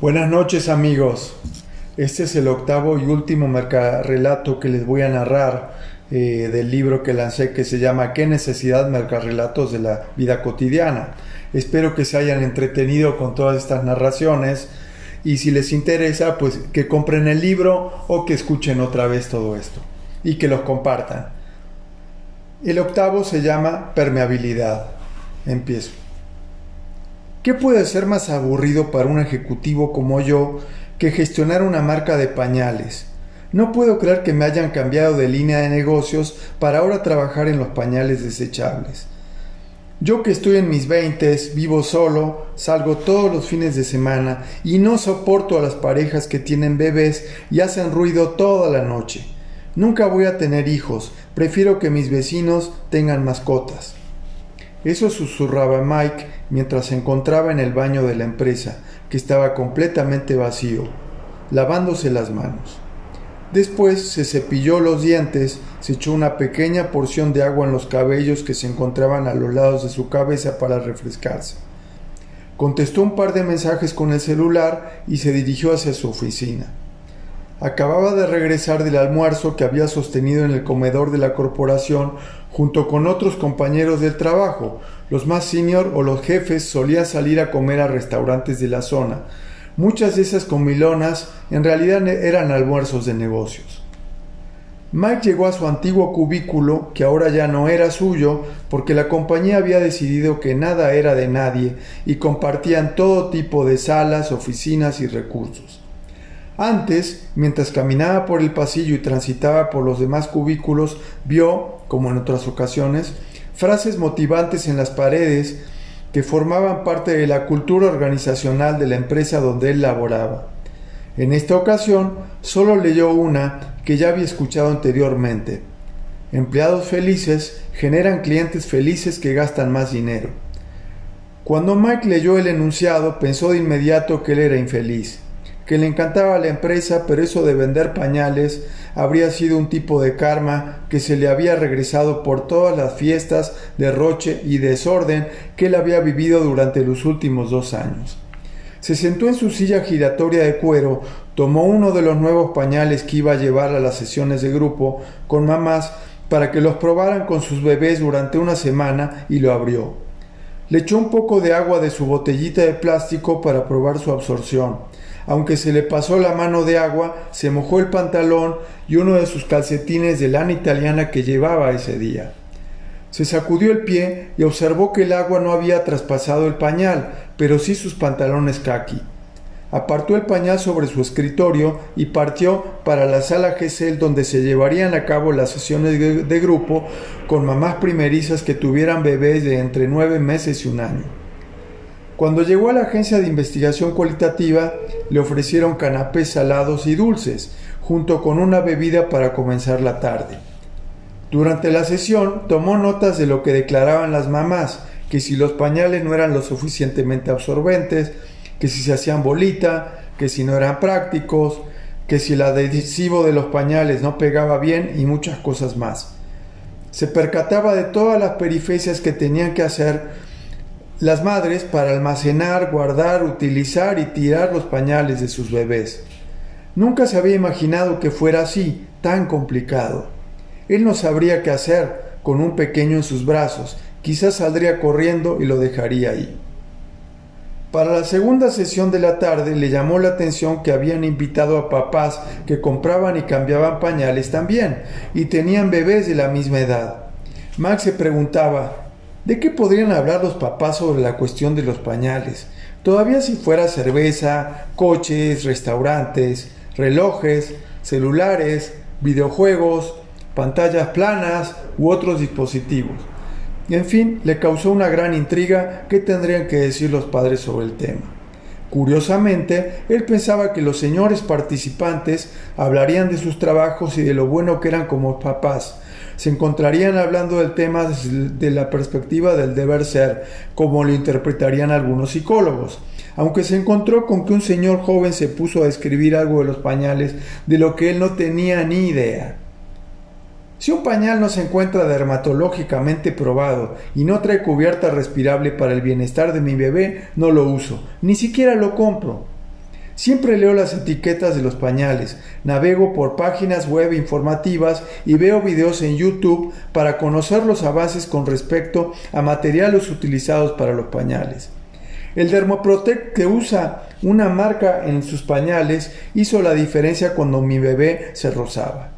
Buenas noches amigos. Este es el octavo y último mercarrelato que les voy a narrar eh, del libro que lancé que se llama ¿Qué necesidad mercarrelatos de la vida cotidiana? Espero que se hayan entretenido con todas estas narraciones y si les interesa pues que compren el libro o que escuchen otra vez todo esto y que los compartan. El octavo se llama permeabilidad. Empiezo. ¿Qué puede ser más aburrido para un ejecutivo como yo que gestionar una marca de pañales? No puedo creer que me hayan cambiado de línea de negocios para ahora trabajar en los pañales desechables. Yo que estoy en mis veintes, vivo solo, salgo todos los fines de semana y no soporto a las parejas que tienen bebés y hacen ruido toda la noche. Nunca voy a tener hijos, prefiero que mis vecinos tengan mascotas. Eso susurraba Mike mientras se encontraba en el baño de la empresa, que estaba completamente vacío, lavándose las manos. Después se cepilló los dientes, se echó una pequeña porción de agua en los cabellos que se encontraban a los lados de su cabeza para refrescarse. Contestó un par de mensajes con el celular y se dirigió hacia su oficina. Acababa de regresar del almuerzo que había sostenido en el comedor de la corporación junto con otros compañeros del trabajo. Los más senior o los jefes solían salir a comer a restaurantes de la zona. Muchas de esas comilonas en realidad eran almuerzos de negocios. Mike llegó a su antiguo cubículo, que ahora ya no era suyo, porque la compañía había decidido que nada era de nadie y compartían todo tipo de salas, oficinas y recursos. Antes, mientras caminaba por el pasillo y transitaba por los demás cubículos, vio, como en otras ocasiones, frases motivantes en las paredes que formaban parte de la cultura organizacional de la empresa donde él laboraba. En esta ocasión solo leyó una que ya había escuchado anteriormente. Empleados felices generan clientes felices que gastan más dinero. Cuando Mike leyó el enunciado pensó de inmediato que él era infeliz que le encantaba la empresa, pero eso de vender pañales habría sido un tipo de karma que se le había regresado por todas las fiestas, derroche y desorden que él había vivido durante los últimos dos años. Se sentó en su silla giratoria de cuero, tomó uno de los nuevos pañales que iba a llevar a las sesiones de grupo con mamás para que los probaran con sus bebés durante una semana y lo abrió. Le echó un poco de agua de su botellita de plástico para probar su absorción aunque se le pasó la mano de agua, se mojó el pantalón y uno de sus calcetines de lana italiana que llevaba ese día. Se sacudió el pie y observó que el agua no había traspasado el pañal, pero sí sus pantalones kaki. Apartó el pañal sobre su escritorio y partió para la sala GESEL donde se llevarían a cabo las sesiones de, grupo con mamás primerizas que tuvieran bebés de entre nueve meses y un año. Cuando llegó a la agencia de investigación cualitativa, le ofrecieron canapés salados y dulces, junto con una bebida para comenzar la tarde. Durante la sesión tomó notas de lo que declaraban las mamás, que si los pañales no eran lo suficientemente absorbentes, que si se hacían bolita, que si no eran prácticos, que si el adhesivo de los pañales no pegaba bien y muchas cosas más. Se percataba de todas las periferias que tenían que hacer las madres para almacenar, guardar, utilizar y tirar los pañales de sus bebés. Nunca se había imaginado que fuera así, tan complicado. Él no sabría qué hacer con un pequeño en sus brazos, quizás saldría corriendo y lo dejaría ahí. Para la segunda sesión de la tarde le llamó la atención que habían invitado a papás que compraban y cambiaban pañales también, y tenían bebés de la misma edad. Max se preguntaba ¿De qué podrían hablar los papás sobre la cuestión de los pañales? Todavía si fuera cerveza, coches, restaurantes, relojes, celulares, videojuegos, pantallas planas u otros dispositivos. En fin, le causó una gran intriga qué tendrían que decir los padres sobre el tema. Curiosamente, él pensaba que los señores participantes hablarían de sus trabajos y de lo bueno que eran como papás, se encontrarían hablando del tema desde la perspectiva del deber ser, como lo interpretarían algunos psicólogos. Aunque se encontró con que un señor joven se puso a escribir algo de los pañales de lo que él no tenía ni idea. Si un pañal no se encuentra dermatológicamente probado y no trae cubierta respirable para el bienestar de mi bebé, no lo uso, ni siquiera lo compro. Siempre leo las etiquetas de los pañales, navego por páginas web informativas y veo videos en YouTube para conocer los avances con respecto a materiales utilizados para los pañales. El Dermoprotect que usa una marca en sus pañales hizo la diferencia cuando mi bebé se rozaba.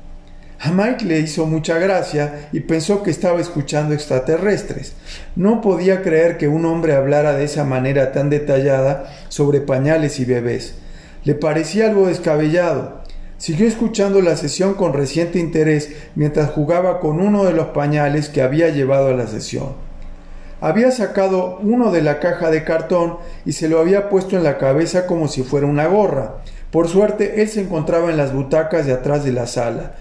A Mike le hizo mucha gracia y pensó que estaba escuchando extraterrestres. No podía creer que un hombre hablara de esa manera tan detallada sobre pañales y bebés. Le parecía algo descabellado. Siguió escuchando la sesión con reciente interés mientras jugaba con uno de los pañales que había llevado a la sesión. Había sacado uno de la caja de cartón y se lo había puesto en la cabeza como si fuera una gorra. Por suerte, él se encontraba en las butacas de atrás de la sala,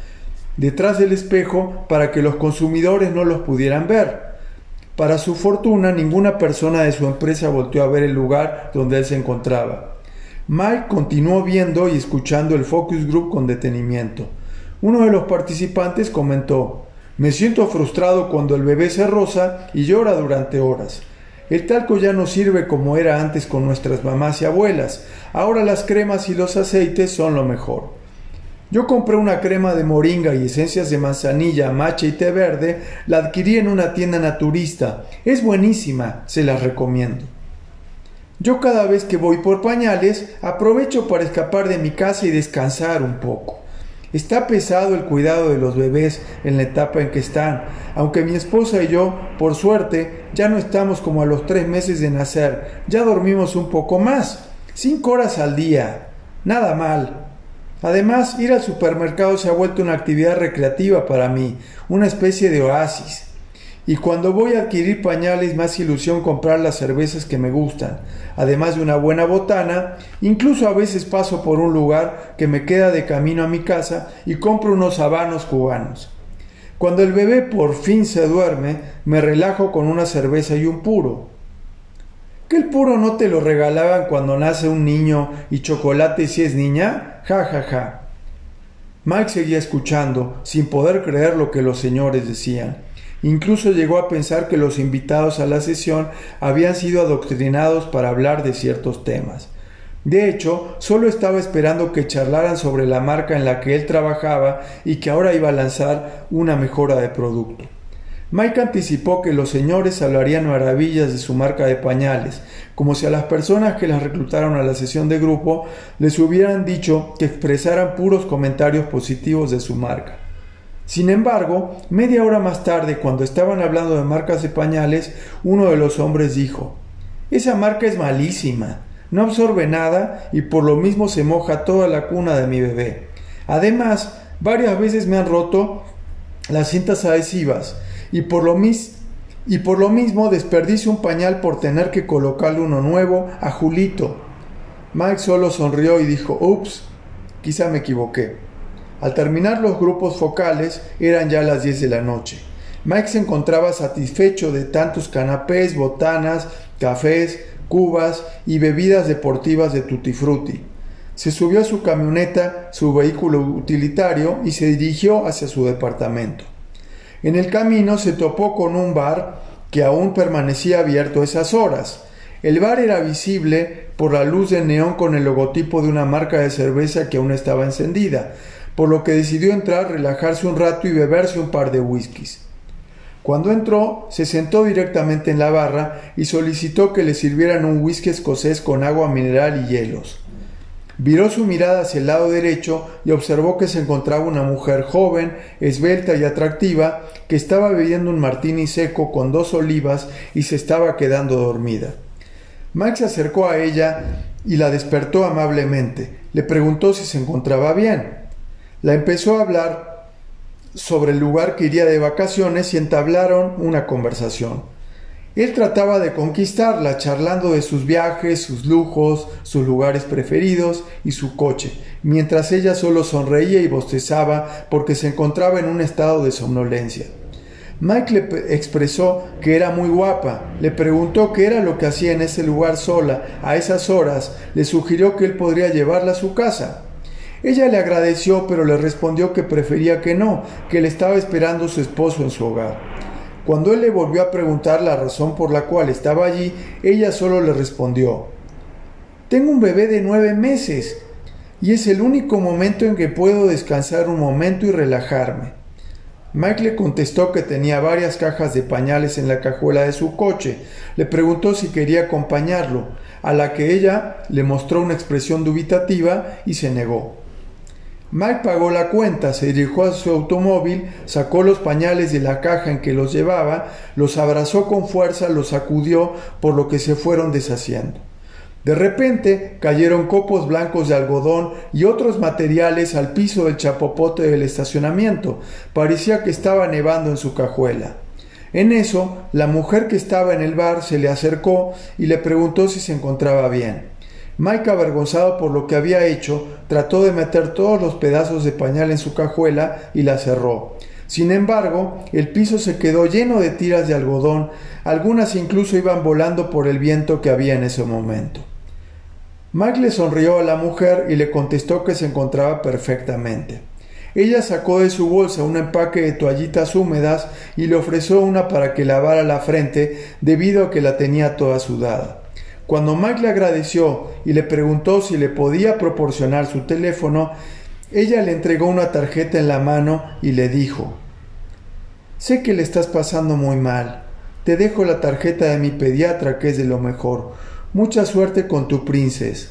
detrás del espejo para que los consumidores no los pudieran ver. Para su fortuna, ninguna persona de su empresa volteó a ver el lugar donde él se encontraba. Mike continuó viendo y escuchando el focus group con detenimiento. Uno de los participantes comentó Me siento frustrado cuando el bebé se roza y llora durante horas. El talco ya no sirve como era antes con nuestras mamás y abuelas. Ahora las cremas y los aceites son lo mejor. Yo compré una crema de moringa y esencias de manzanilla, macha y té verde. La adquirí en una tienda naturista. Es buenísima, se las recomiendo. Yo cada vez que voy por pañales aprovecho para escapar de mi casa y descansar un poco. Está pesado el cuidado de los bebés en la etapa en que están, aunque mi esposa y yo, por suerte, ya no estamos como a los tres meses de nacer, ya dormimos un poco más, cinco horas al día, nada mal. Además, ir al supermercado se ha vuelto una actividad recreativa para mí, una especie de oasis. Y cuando voy a adquirir pañales, más ilusión comprar las cervezas que me gustan, además de una buena botana, incluso a veces paso por un lugar que me queda de camino a mi casa y compro unos habanos cubanos. Cuando el bebé por fin se duerme, me relajo con una cerveza y un puro. ¿Que el puro no te lo regalaban cuando nace un niño y chocolate si es niña? Ja, ja, ja. Mike seguía escuchando, sin poder creer lo que los señores decían. Incluso llegó a pensar que los invitados a la sesión habían sido adoctrinados para hablar de ciertos temas. De hecho, solo estaba esperando que charlaran sobre la marca en la que él trabajaba y que ahora iba a lanzar una mejora de producto. Mike anticipó que los señores hablarían maravillas de su marca de pañales, como si a las personas que las reclutaron a la sesión de grupo les hubieran dicho que expresaran puros comentarios positivos de su marca. Sin embargo, media hora más tarde, cuando estaban hablando de marcas de pañales, uno de los hombres dijo Esa marca es malísima, no absorbe nada y por lo mismo se moja toda la cuna de mi bebé. Además, varias veces me han roto las cintas adhesivas y por lo, mismo desperdicio un pañal por tener que colocarle uno nuevo a Julito. Mike solo sonrió y dijo, ups, quizá me equivoqué. Al terminar los grupos focales eran ya las 10 de la noche. Mike se encontraba satisfecho de tantos canapés, botanas, cafés, cubas y bebidas deportivas de tutti frutti. Se subió a su camioneta, su vehículo utilitario, y se dirigió hacia su departamento. En el camino se topó con un bar que aún permanecía abierto esas horas. El bar era visible por la luz de neón con el logotipo de una marca de cerveza que aún estaba encendida, por lo que decidió entrar, relajarse un rato y beberse un par de whiskies. Cuando entró, se sentó directamente en la barra y solicitó que le sirvieran un whisky escocés con agua mineral y hielos. Viró su mirada hacia el lado derecho y observó que se encontraba una mujer joven, esbelta y atractiva, que estaba bebiendo un martini seco con dos olivas y se estaba quedando dormida. Max se acercó a ella y la despertó amablemente. Le preguntó si se encontraba bien. La empezó a hablar sobre el lugar que iría de vacaciones y entablaron una conversación. Él trataba de conquistarla, charlando de sus viajes, sus lujos, sus lugares preferidos y su coche, mientras ella solo sonreía y bostezaba porque se encontraba en un estado de somnolencia. Mike le expresó que era muy guapa, le preguntó qué era lo que hacía en ese lugar sola a esas horas, le sugirió que él podría llevarla a su casa. Ella le agradeció, pero le respondió que prefería que no, que le estaba esperando su esposo en su hogar. Cuando él le volvió a preguntar la razón por la cual estaba allí, ella solo le respondió, Tengo un bebé de nueve meses y es el único momento en que puedo descansar un momento y relajarme. Mike le contestó que tenía varias cajas de pañales en la cajuela de su coche. Le preguntó si quería acompañarlo, a la que ella le mostró una expresión dubitativa y se negó. Mike pagó la cuenta, se dirigió a su automóvil, sacó los pañales de la caja en que los llevaba, los abrazó con fuerza, los sacudió, por lo que se fueron deshaciendo. De repente cayeron copos blancos de algodón y otros materiales al piso del chapopote del estacionamiento. Parecía que estaba nevando en su cajuela. En eso, la mujer que estaba en el bar se le acercó y le preguntó si se encontraba bien. Mike, avergonzado por lo que había hecho, trató de meter todos los pedazos de pañal en su cajuela y la cerró. Sin embargo, el piso se quedó lleno de tiras de algodón, algunas incluso iban volando por el viento que había en ese momento. Mike le sonrió a la mujer y le contestó que se encontraba perfectamente. Ella sacó de su bolsa un empaque de toallitas húmedas y le ofreció una para que lavara la frente debido a que la tenía toda sudada. Cuando Mike le agradeció y le preguntó si le podía proporcionar su teléfono, ella le entregó una tarjeta en la mano y le dijo Sé que le estás pasando muy mal. Te dejo la tarjeta de mi pediatra que es de lo mejor. Mucha suerte con tu princesa.